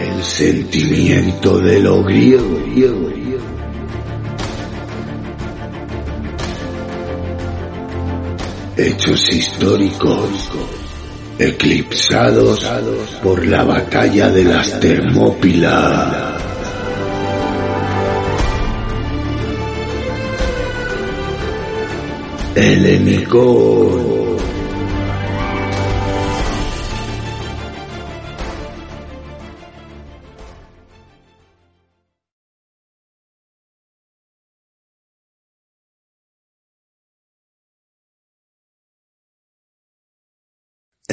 El sentimiento de lo griego. Hechos históricos eclipsados por la batalla de las Termópilas. Helenicón.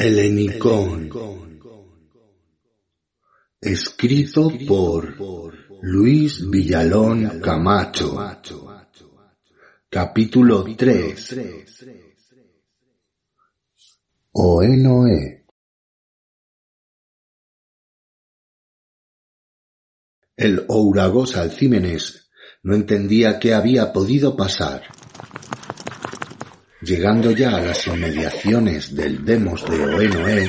Helenicón. Escrito por Luis Villalón Camacho. Capítulo 3. Oenoe. El Ouragos Alcímenes no entendía qué había podido pasar. Llegando ya a las inmediaciones del demos de Oenoe,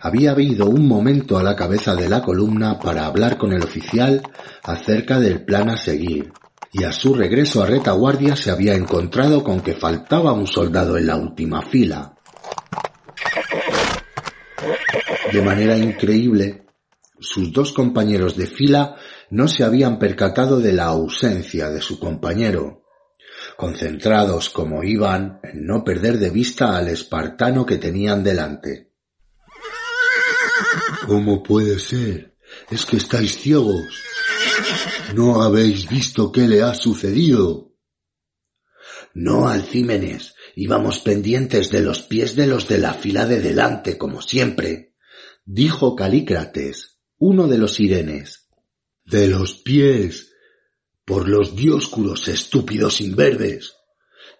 había habido un momento a la cabeza de la columna para hablar con el oficial acerca del plan a seguir, y a su regreso a retaguardia se había encontrado con que faltaba un soldado en la última fila. De manera increíble, sus dos compañeros de fila no se habían percatado de la ausencia de su compañero, concentrados como iban en no perder de vista al espartano que tenían delante. ¿Cómo puede ser? Es que estáis ciegos. ¿No habéis visto qué le ha sucedido? No, Alcímenes. Íbamos pendientes de los pies de los de la fila de delante, como siempre, dijo Calícrates, uno de los sirenes. De los pies, por los dioscuros estúpidos inverbes.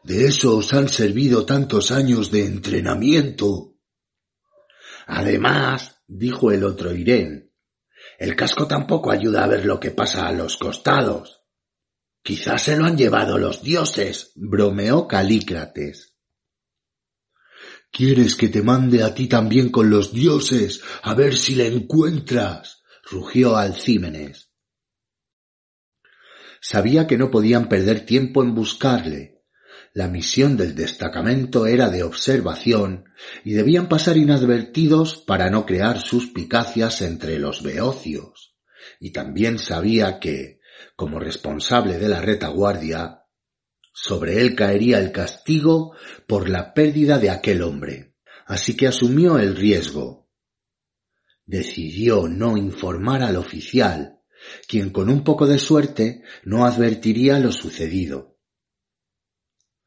De eso os han servido tantos años de entrenamiento. Además, dijo el otro Irén, el casco tampoco ayuda a ver lo que pasa a los costados. Quizás se lo han llevado los dioses, bromeó Calícrates. ¿Quieres que te mande a ti también con los dioses a ver si le encuentras? rugió Alcímenes. Sabía que no podían perder tiempo en buscarle. La misión del destacamento era de observación y debían pasar inadvertidos para no crear suspicacias entre los beocios. Y también sabía que, como responsable de la retaguardia, sobre él caería el castigo por la pérdida de aquel hombre. Así que asumió el riesgo. Decidió no informar al oficial, quien con un poco de suerte no advertiría lo sucedido.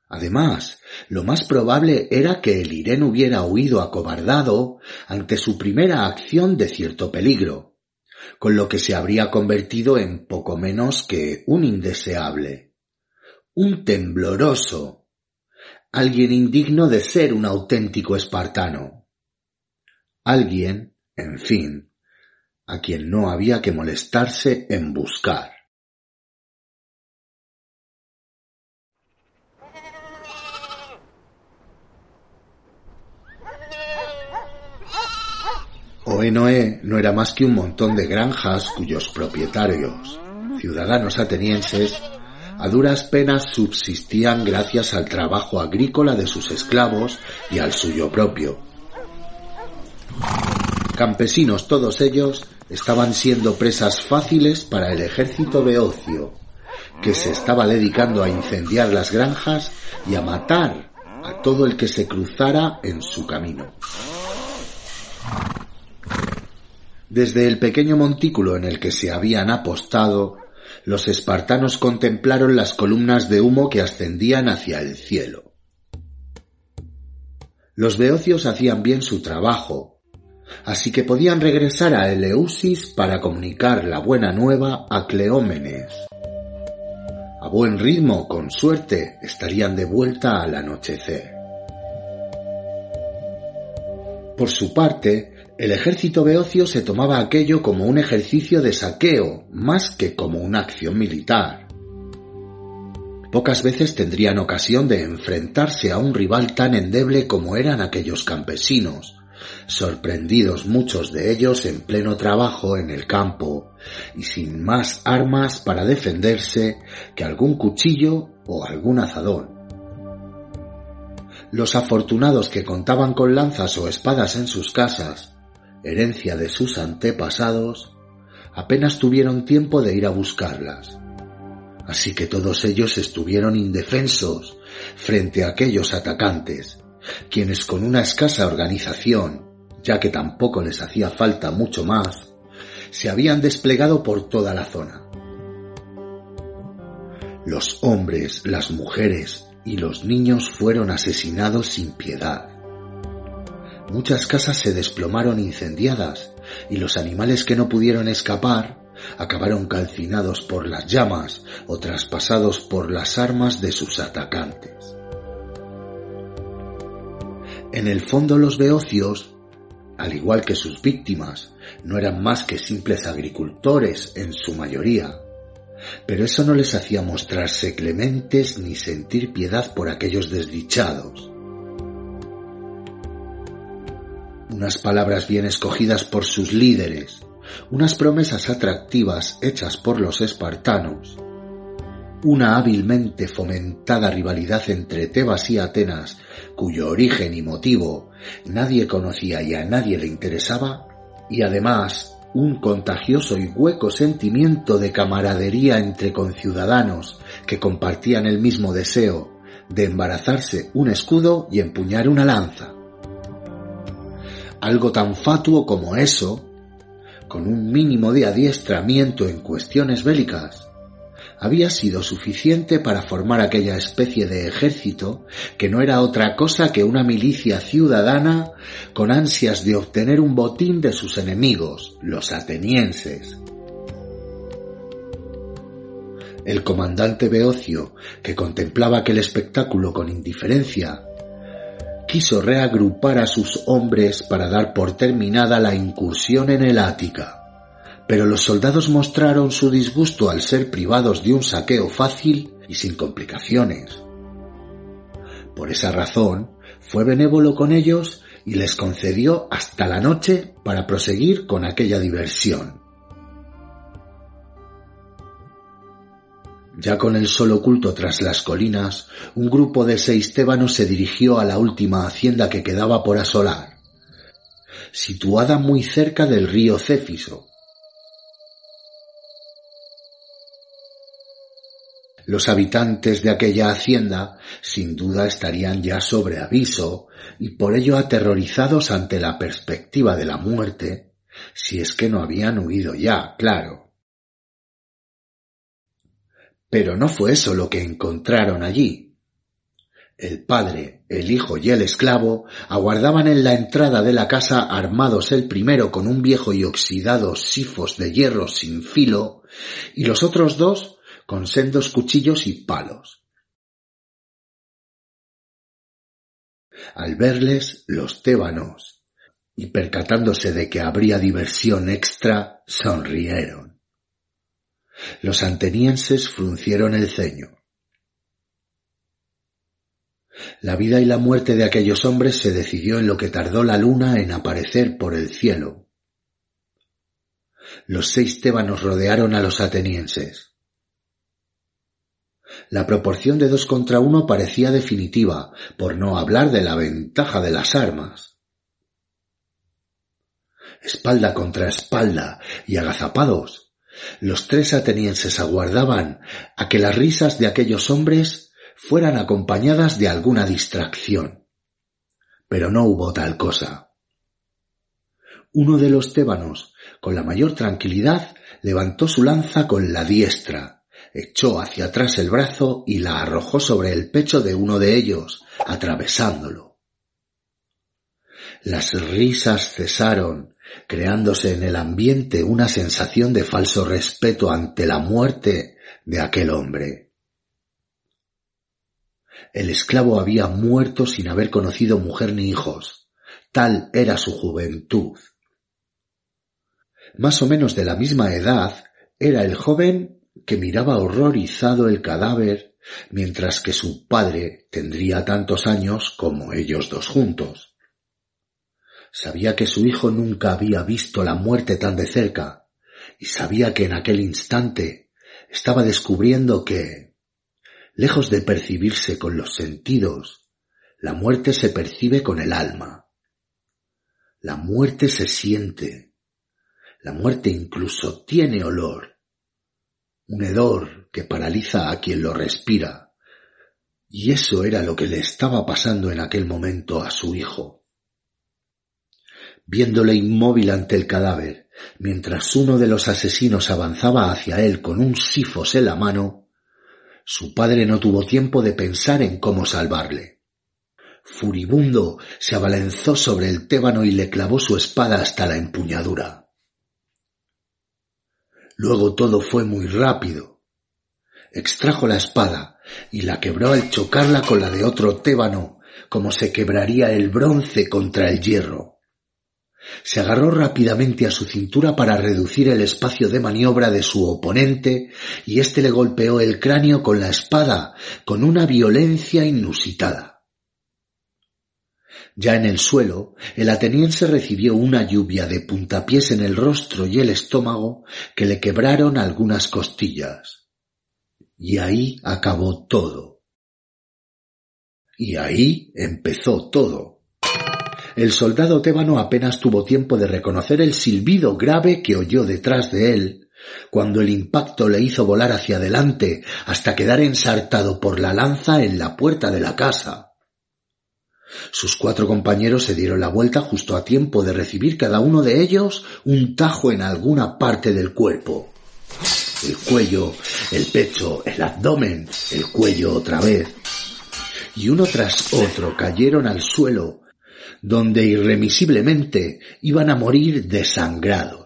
Además, lo más probable era que el Irén hubiera huido acobardado ante su primera acción de cierto peligro, con lo que se habría convertido en poco menos que un indeseable, un tembloroso, alguien indigno de ser un auténtico espartano, alguien, en fin, a quien no había que molestarse en buscar. Oenoe no era más que un montón de granjas cuyos propietarios, ciudadanos atenienses, a duras penas subsistían gracias al trabajo agrícola de sus esclavos y al suyo propio. Campesinos todos ellos estaban siendo presas fáciles para el ejército beocio, que se estaba dedicando a incendiar las granjas y a matar a todo el que se cruzara en su camino. Desde el pequeño montículo en el que se habían apostado, los espartanos contemplaron las columnas de humo que ascendían hacia el cielo. Los beocios hacían bien su trabajo, así que podían regresar a Eleusis para comunicar la buena nueva a Cleómenes. A buen ritmo, con suerte, estarían de vuelta al anochecer. Por su parte, el ejército beocio se tomaba aquello como un ejercicio de saqueo más que como una acción militar. Pocas veces tendrían ocasión de enfrentarse a un rival tan endeble como eran aquellos campesinos, sorprendidos muchos de ellos en pleno trabajo en el campo y sin más armas para defenderse que algún cuchillo o algún azadón. Los afortunados que contaban con lanzas o espadas en sus casas, herencia de sus antepasados, apenas tuvieron tiempo de ir a buscarlas. Así que todos ellos estuvieron indefensos frente a aquellos atacantes, quienes con una escasa organización, ya que tampoco les hacía falta mucho más, se habían desplegado por toda la zona. Los hombres, las mujeres y los niños fueron asesinados sin piedad. Muchas casas se desplomaron incendiadas y los animales que no pudieron escapar acabaron calcinados por las llamas o traspasados por las armas de sus atacantes. En el fondo los beocios, al igual que sus víctimas, no eran más que simples agricultores en su mayoría, pero eso no les hacía mostrarse clementes ni sentir piedad por aquellos desdichados. Unas palabras bien escogidas por sus líderes, unas promesas atractivas hechas por los espartanos, una hábilmente fomentada rivalidad entre Tebas y Atenas, cuyo origen y motivo nadie conocía y a nadie le interesaba, y además un contagioso y hueco sentimiento de camaradería entre conciudadanos que compartían el mismo deseo de embarazarse un escudo y empuñar una lanza. Algo tan fatuo como eso, con un mínimo de adiestramiento en cuestiones bélicas, había sido suficiente para formar aquella especie de ejército que no era otra cosa que una milicia ciudadana con ansias de obtener un botín de sus enemigos, los atenienses. El comandante Beocio, que contemplaba aquel espectáculo con indiferencia, quiso reagrupar a sus hombres para dar por terminada la incursión en el Ática pero los soldados mostraron su disgusto al ser privados de un saqueo fácil y sin complicaciones. Por esa razón, fue benévolo con ellos y les concedió hasta la noche para proseguir con aquella diversión. Ya con el sol oculto tras las colinas, un grupo de seis tébanos se dirigió a la última hacienda que quedaba por asolar, situada muy cerca del río Céfiso, Los habitantes de aquella hacienda sin duda estarían ya sobre aviso y por ello aterrorizados ante la perspectiva de la muerte, si es que no habían huido ya, claro. Pero no fue eso lo que encontraron allí. El padre, el hijo y el esclavo aguardaban en la entrada de la casa armados el primero con un viejo y oxidado sifos de hierro sin filo y los otros dos con sendos cuchillos y palos. Al verles, los tébanos, y percatándose de que habría diversión extra, sonrieron. Los antenienses fruncieron el ceño. La vida y la muerte de aquellos hombres se decidió en lo que tardó la luna en aparecer por el cielo. Los seis tébanos rodearon a los atenienses. La proporción de dos contra uno parecía definitiva, por no hablar de la ventaja de las armas. Espalda contra espalda y agazapados, los tres atenienses aguardaban a que las risas de aquellos hombres fueran acompañadas de alguna distracción. Pero no hubo tal cosa. Uno de los tébanos, con la mayor tranquilidad, levantó su lanza con la diestra, echó hacia atrás el brazo y la arrojó sobre el pecho de uno de ellos, atravesándolo. Las risas cesaron, creándose en el ambiente una sensación de falso respeto ante la muerte de aquel hombre. El esclavo había muerto sin haber conocido mujer ni hijos. Tal era su juventud. Más o menos de la misma edad era el joven que miraba horrorizado el cadáver mientras que su padre tendría tantos años como ellos dos juntos. Sabía que su hijo nunca había visto la muerte tan de cerca, y sabía que en aquel instante estaba descubriendo que, lejos de percibirse con los sentidos, la muerte se percibe con el alma. La muerte se siente. La muerte incluso tiene olor. Un hedor que paraliza a quien lo respira. Y eso era lo que le estaba pasando en aquel momento a su hijo. Viéndole inmóvil ante el cadáver, mientras uno de los asesinos avanzaba hacia él con un sifos en la mano, su padre no tuvo tiempo de pensar en cómo salvarle. Furibundo se abalanzó sobre el tébano y le clavó su espada hasta la empuñadura. Luego todo fue muy rápido. Extrajo la espada y la quebró al chocarla con la de otro tébano, como se quebraría el bronce contra el hierro. Se agarró rápidamente a su cintura para reducir el espacio de maniobra de su oponente y éste le golpeó el cráneo con la espada con una violencia inusitada. Ya en el suelo, el ateniense recibió una lluvia de puntapiés en el rostro y el estómago que le quebraron algunas costillas. Y ahí acabó todo. Y ahí empezó todo. El soldado tébano apenas tuvo tiempo de reconocer el silbido grave que oyó detrás de él, cuando el impacto le hizo volar hacia adelante hasta quedar ensartado por la lanza en la puerta de la casa. Sus cuatro compañeros se dieron la vuelta justo a tiempo de recibir cada uno de ellos un tajo en alguna parte del cuerpo. El cuello, el pecho, el abdomen, el cuello otra vez. Y uno tras otro cayeron al suelo, donde irremisiblemente iban a morir desangrados.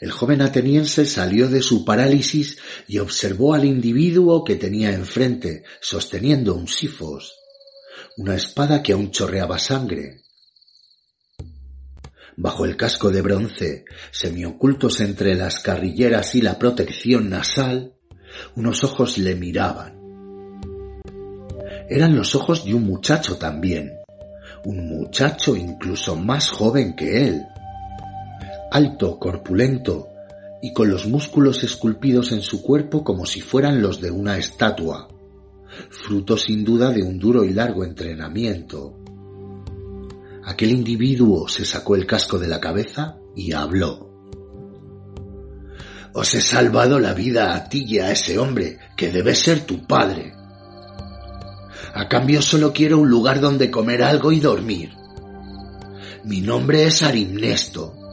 El joven ateniense salió de su parálisis y observó al individuo que tenía enfrente, sosteniendo un sifos, una espada que aún chorreaba sangre. Bajo el casco de bronce, semiocultos entre las carrilleras y la protección nasal, unos ojos le miraban. Eran los ojos de un muchacho también, un muchacho incluso más joven que él, alto, corpulento y con los músculos esculpidos en su cuerpo como si fueran los de una estatua, fruto sin duda de un duro y largo entrenamiento. Aquel individuo se sacó el casco de la cabeza y habló. Os he salvado la vida a ti y a ese hombre, que debe ser tu padre. A cambio solo quiero un lugar donde comer algo y dormir. Mi nombre es Arimnesto.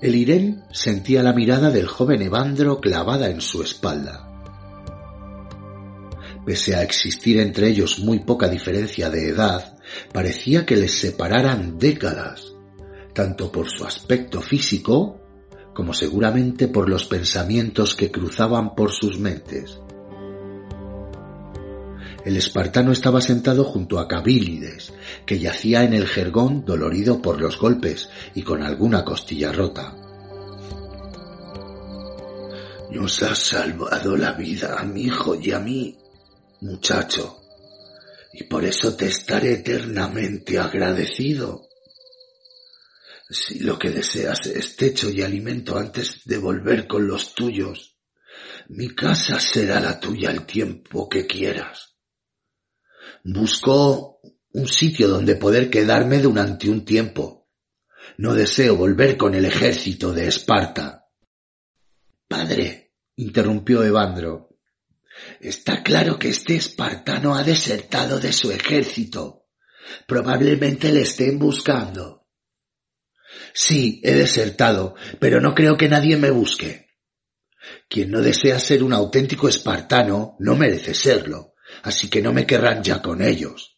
El Irén sentía la mirada del joven Evandro clavada en su espalda. Pese a existir entre ellos muy poca diferencia de edad, parecía que les separaran décadas, tanto por su aspecto físico como seguramente por los pensamientos que cruzaban por sus mentes. El espartano estaba sentado junto a Cabilides, que yacía en el jergón dolorido por los golpes y con alguna costilla rota. Nos has salvado la vida a mi hijo y a mí, muchacho, y por eso te estaré eternamente agradecido. Si lo que deseas es techo y alimento antes de volver con los tuyos, mi casa será la tuya el tiempo que quieras. Busco un sitio donde poder quedarme durante un tiempo. No deseo volver con el ejército de Esparta. Padre, interrumpió Evandro, está claro que este espartano ha desertado de su ejército. Probablemente le estén buscando. Sí, he desertado, pero no creo que nadie me busque. Quien no desea ser un auténtico espartano no merece serlo así que no me querrán ya con ellos.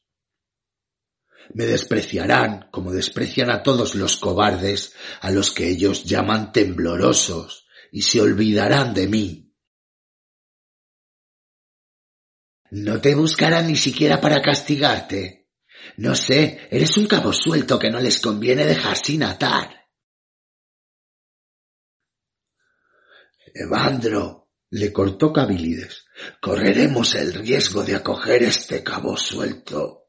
Me despreciarán como desprecian a todos los cobardes a los que ellos llaman temblorosos y se olvidarán de mí. No te buscarán ni siquiera para castigarte. No sé, eres un cabo suelto que no les conviene dejar sin atar. Evandro, Le cortó Cabilides. Correremos el riesgo de acoger este cabo suelto.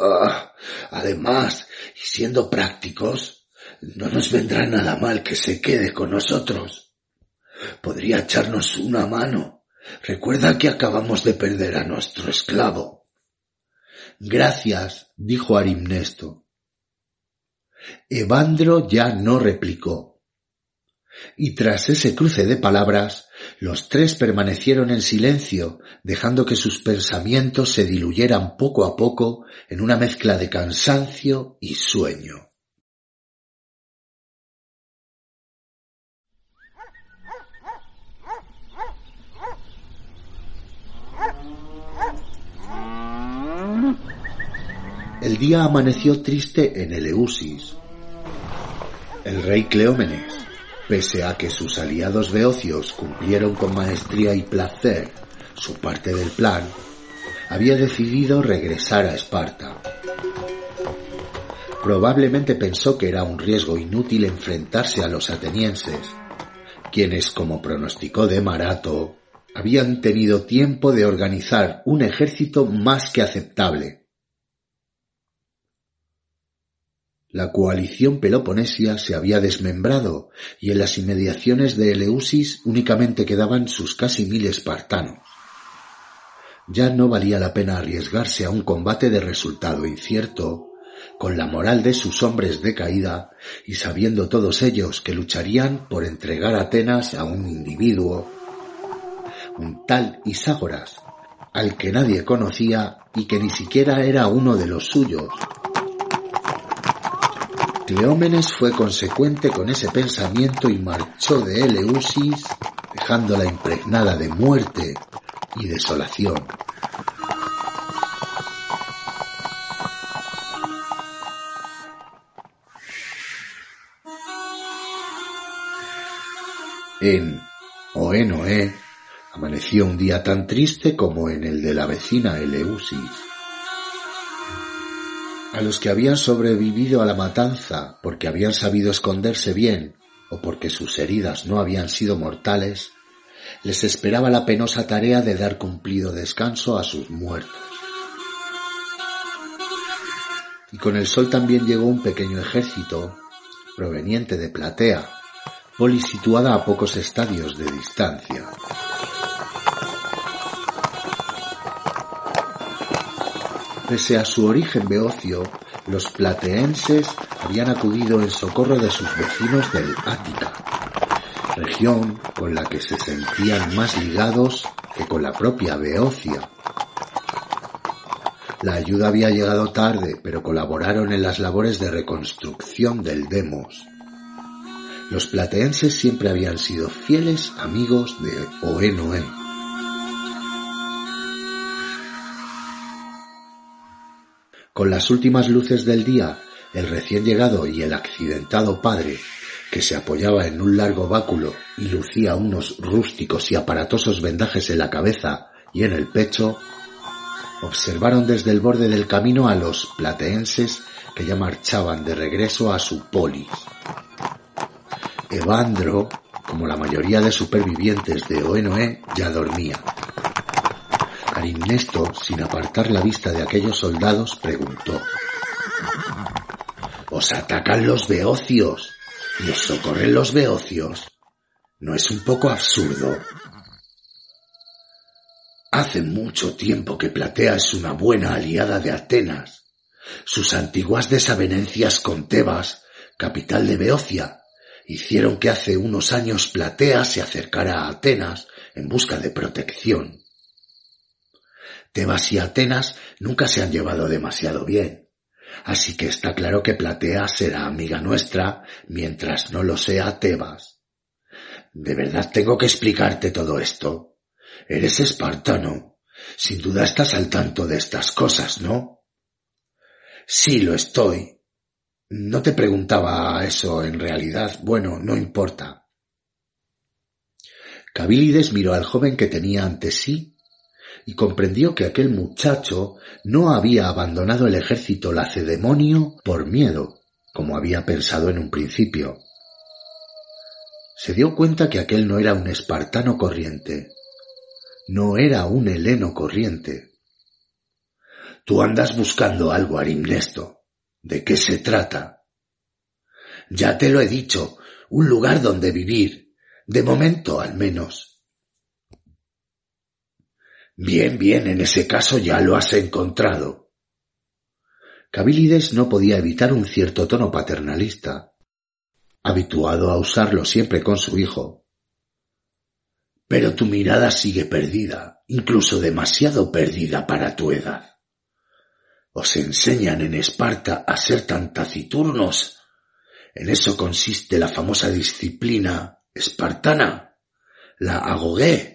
Ah, además, siendo prácticos, no nos vendrá nada mal que se quede con nosotros. Podría echarnos una mano. Recuerda que acabamos de perder a nuestro esclavo. Gracias, dijo Arimnesto. Evandro ya no replicó. Y tras ese cruce de palabras, los tres permanecieron en silencio, dejando que sus pensamientos se diluyeran poco a poco en una mezcla de cansancio y sueño. El día amaneció triste en Eleusis. El rey Cleómenes, pese a que sus aliados beocios cumplieron con maestría y placer su parte del plan, había decidido regresar a Esparta. Probablemente pensó que era un riesgo inútil enfrentarse a los atenienses, quienes, como pronosticó de Marato, habían tenido tiempo de organizar un ejército más que aceptable La coalición peloponesia se había desmembrado y en las inmediaciones de Eleusis únicamente quedaban sus casi mil espartanos. Ya no valía la pena arriesgarse a un combate de resultado incierto, con la moral de sus hombres decaída y sabiendo todos ellos que lucharían por entregar Atenas a un individuo, un tal Iságoras, al que nadie conocía y que ni siquiera era uno de los suyos, Cleómenes fue consecuente con ese pensamiento y marchó de Eleusis, dejándola impregnada de muerte y desolación. En Oenoe amaneció un día tan triste como en el de la vecina Eleusis. A los que habían sobrevivido a la matanza porque habían sabido esconderse bien o porque sus heridas no habían sido mortales, les esperaba la penosa tarea de dar cumplido descanso a sus muertos. Y con el sol también llegó un pequeño ejército proveniente de Platea, polis situada a pocos estadios de distancia. Pese a su origen beocio, los plateenses habían acudido en socorro de sus vecinos del Ática, región con la que se sentían más ligados que con la propia Beocia. La ayuda había llegado tarde, pero colaboraron en las labores de reconstrucción del Demos. Los plateenses siempre habían sido fieles amigos de Oenoe. Con las últimas luces del día, el recién llegado y el accidentado padre, que se apoyaba en un largo báculo y lucía unos rústicos y aparatosos vendajes en la cabeza y en el pecho, observaron desde el borde del camino a los plateenses que ya marchaban de regreso a su polis. Evandro, como la mayoría de supervivientes de Oenoe, ya dormía. Arimnesto, sin apartar la vista de aquellos soldados, preguntó. ¿Os atacan los beocios y os socorren los beocios? ¿No es un poco absurdo? Hace mucho tiempo que Platea es una buena aliada de Atenas. Sus antiguas desavenencias con Tebas, capital de Beocia, hicieron que hace unos años Platea se acercara a Atenas en busca de protección. Tebas y Atenas nunca se han llevado demasiado bien. Así que está claro que Platea será amiga nuestra mientras no lo sea Tebas. ¿De verdad tengo que explicarte todo esto? Eres espartano. Sin duda estás al tanto de estas cosas, ¿no? Sí, lo estoy. No te preguntaba eso en realidad. Bueno, no importa. Cabilides miró al joven que tenía ante sí y comprendió que aquel muchacho no había abandonado el ejército lacedemonio por miedo, como había pensado en un principio. Se dio cuenta que aquel no era un espartano corriente, no era un heleno corriente. Tú andas buscando algo, Arimnesto. ¿De qué se trata? Ya te lo he dicho, un lugar donde vivir, de momento al menos. Bien, bien, en ese caso ya lo has encontrado. Cabilides no podía evitar un cierto tono paternalista, habituado a usarlo siempre con su hijo. Pero tu mirada sigue perdida, incluso demasiado perdida para tu edad. Os enseñan en Esparta a ser tan taciturnos. En eso consiste la famosa disciplina espartana, la agogué.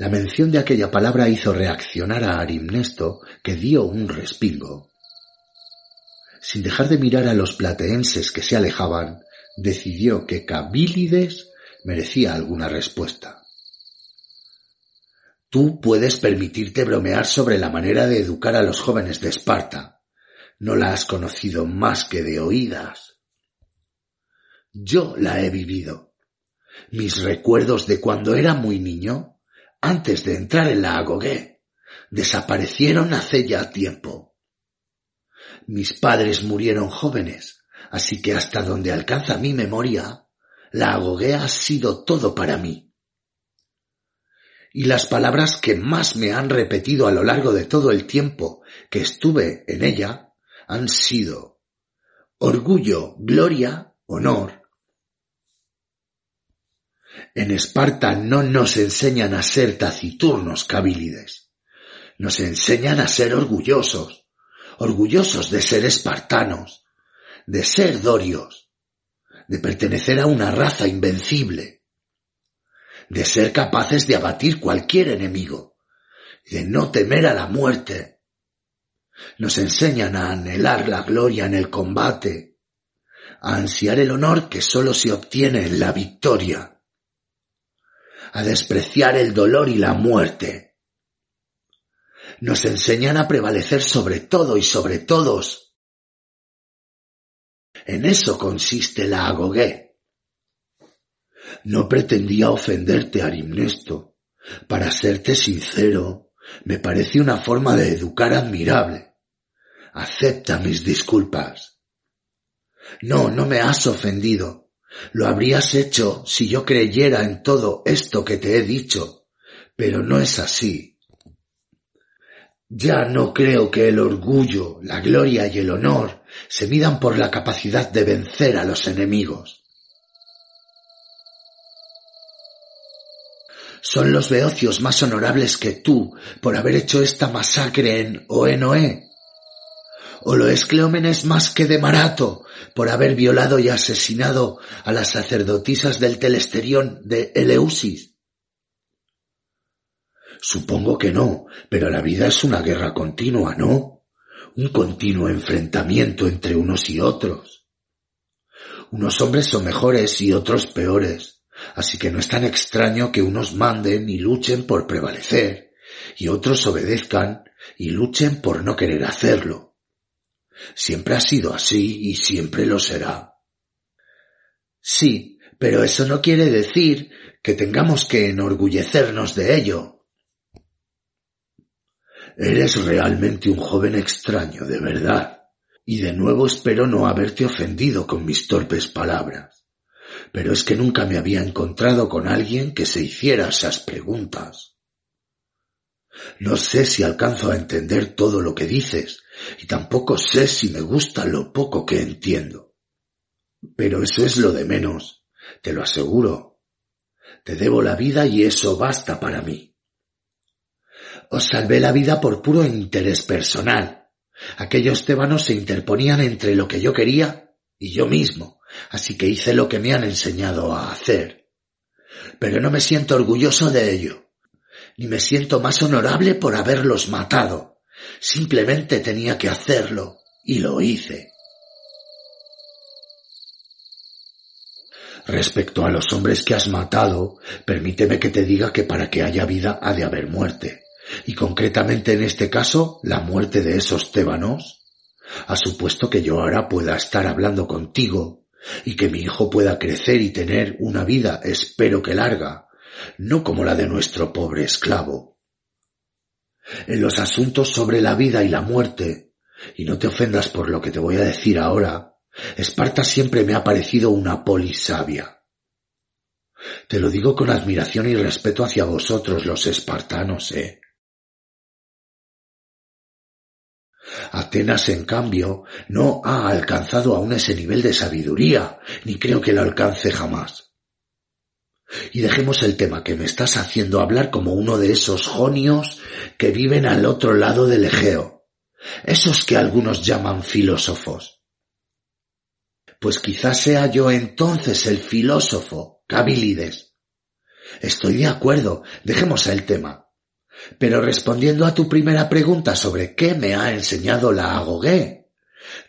La mención de aquella palabra hizo reaccionar a Arimnesto, que dio un respingo. Sin dejar de mirar a los plateenses que se alejaban, decidió que Cabilides merecía alguna respuesta. Tú puedes permitirte bromear sobre la manera de educar a los jóvenes de Esparta. No la has conocido más que de oídas. Yo la he vivido. Mis recuerdos de cuando era muy niño, antes de entrar en la agogué, desaparecieron hace ya tiempo. Mis padres murieron jóvenes, así que hasta donde alcanza mi memoria, la agogué ha sido todo para mí y las palabras que más me han repetido a lo largo de todo el tiempo que estuve en ella han sido orgullo, gloria, honor. En Esparta no nos enseñan a ser taciturnos, Cabilides. Nos enseñan a ser orgullosos, orgullosos de ser espartanos, de ser dorios, de pertenecer a una raza invencible de ser capaces de abatir cualquier enemigo, de no temer a la muerte. Nos enseñan a anhelar la gloria en el combate, a ansiar el honor que sólo se obtiene en la victoria, a despreciar el dolor y la muerte. Nos enseñan a prevalecer sobre todo y sobre todos. En eso consiste la agogué no pretendía ofenderte, Arimnesto. Para serte sincero, me parece una forma de educar admirable. Acepta mis disculpas. No, no me has ofendido. Lo habrías hecho si yo creyera en todo esto que te he dicho, pero no es así. Ya no creo que el orgullo, la gloria y el honor se midan por la capacidad de vencer a los enemigos. son los beocios más honorables que tú por haber hecho esta masacre en Oenoe. ¿O lo es Cleómenes más que de Marato por haber violado y asesinado a las sacerdotisas del Telesterión de Eleusis? Supongo que no, pero la vida es una guerra continua, ¿no? Un continuo enfrentamiento entre unos y otros. Unos hombres son mejores y otros peores Así que no es tan extraño que unos manden y luchen por prevalecer, y otros obedezcan y luchen por no querer hacerlo. Siempre ha sido así y siempre lo será. Sí, pero eso no quiere decir que tengamos que enorgullecernos de ello. Eres realmente un joven extraño, de verdad, y de nuevo espero no haberte ofendido con mis torpes palabras pero es que nunca me había encontrado con alguien que se hiciera esas preguntas. No sé si alcanzo a entender todo lo que dices, y tampoco sé si me gusta lo poco que entiendo. Pero eso es lo de menos, te lo aseguro. Te debo la vida y eso basta para mí. Os salvé la vida por puro interés personal. Aquellos tebanos se interponían entre lo que yo quería y yo mismo así que hice lo que me han enseñado a hacer. Pero no me siento orgulloso de ello, ni me siento más honorable por haberlos matado. Simplemente tenía que hacerlo, y lo hice. Respecto a los hombres que has matado, permíteme que te diga que para que haya vida ha de haber muerte, y concretamente en este caso la muerte de esos tébanos. Ha supuesto que yo ahora pueda estar hablando contigo y que mi hijo pueda crecer y tener una vida, espero que larga, no como la de nuestro pobre esclavo. En los asuntos sobre la vida y la muerte, y no te ofendas por lo que te voy a decir ahora, Esparta siempre me ha parecido una polis sabia. Te lo digo con admiración y respeto hacia vosotros los espartanos, eh. Atenas, en cambio, no ha alcanzado aún ese nivel de sabiduría, ni creo que lo alcance jamás. Y dejemos el tema que me estás haciendo hablar como uno de esos jonios que viven al otro lado del Egeo, esos que algunos llaman filósofos. Pues quizás sea yo entonces el filósofo, Cabilides. Estoy de acuerdo, dejemos el tema. Pero respondiendo a tu primera pregunta sobre qué me ha enseñado la agogué,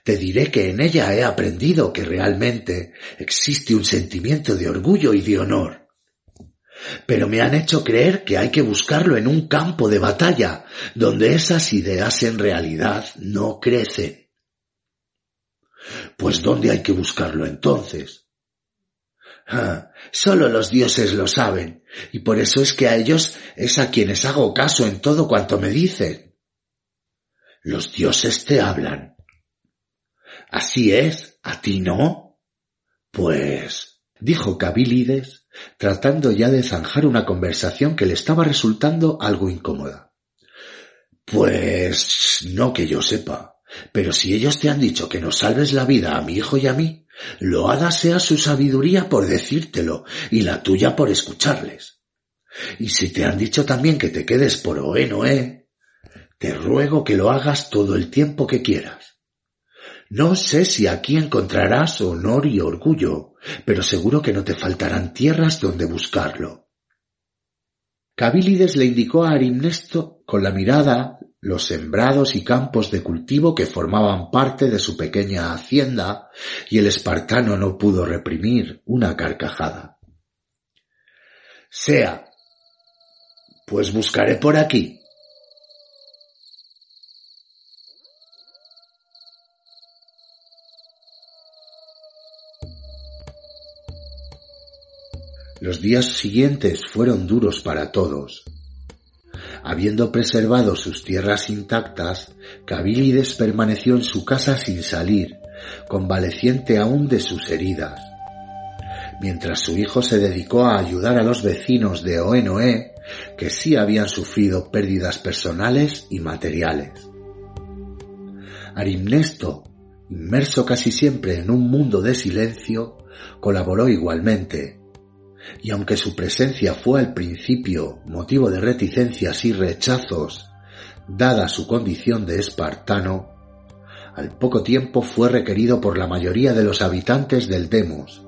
te diré que en ella he aprendido que realmente existe un sentimiento de orgullo y de honor. Pero me han hecho creer que hay que buscarlo en un campo de batalla, donde esas ideas en realidad no crecen. Pues ¿dónde hay que buscarlo entonces? Ah, solo los dioses lo saben, y por eso es que a ellos es a quienes hago caso en todo cuanto me dicen. Los dioses te hablan. Así es, a ti no. Pues, dijo Cabilides, tratando ya de zanjar una conversación que le estaba resultando algo incómoda. Pues no que yo sepa, pero si ellos te han dicho que nos salves la vida a mi hijo y a mí, Loada sea su sabiduría por decírtelo y la tuya por escucharles. Y si te han dicho también que te quedes por Oé te ruego que lo hagas todo el tiempo que quieras. No sé si aquí encontrarás honor y orgullo, pero seguro que no te faltarán tierras donde buscarlo. Cabilides le indicó a Arimnesto con la mirada los sembrados y campos de cultivo que formaban parte de su pequeña hacienda, y el espartano no pudo reprimir una carcajada. Sea, pues buscaré por aquí. Los días siguientes fueron duros para todos. Habiendo preservado sus tierras intactas, Cabilides permaneció en su casa sin salir, convaleciente aún de sus heridas. Mientras su hijo se dedicó a ayudar a los vecinos de Oenoe, que sí habían sufrido pérdidas personales y materiales. Arimnesto, inmerso casi siempre en un mundo de silencio, colaboró igualmente, y aunque su presencia fue al principio motivo de reticencias y rechazos, dada su condición de espartano, al poco tiempo fue requerido por la mayoría de los habitantes del Demos.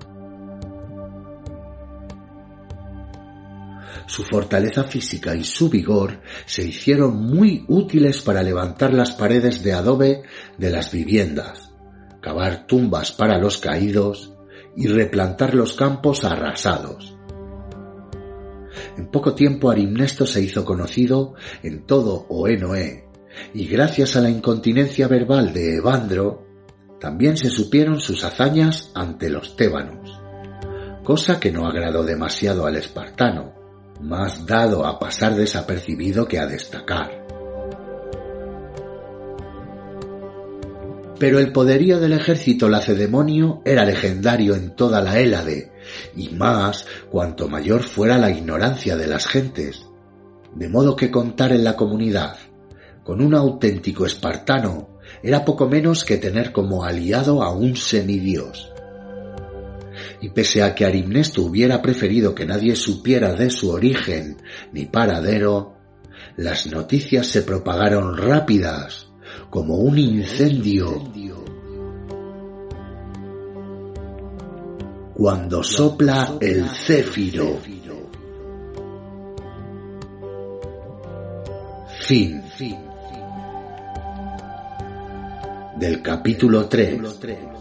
Su fortaleza física y su vigor se hicieron muy útiles para levantar las paredes de adobe de las viviendas, cavar tumbas para los caídos y replantar los campos arrasados. En poco tiempo Arimnesto se hizo conocido en todo Oenoe, y gracias a la incontinencia verbal de Evandro, también se supieron sus hazañas ante los tébanos, cosa que no agradó demasiado al espartano, más dado a pasar desapercibido que a destacar. Pero el poderío del ejército lacedemonio era legendario en toda la Hélade, y más cuanto mayor fuera la ignorancia de las gentes. De modo que contar en la comunidad con un auténtico espartano era poco menos que tener como aliado a un semidios. Y pese a que Arimnesto hubiera preferido que nadie supiera de su origen ni paradero, las noticias se propagaron rápidas como un incendio. Cuando sopla el céfiro. Fin. Del capítulo 3.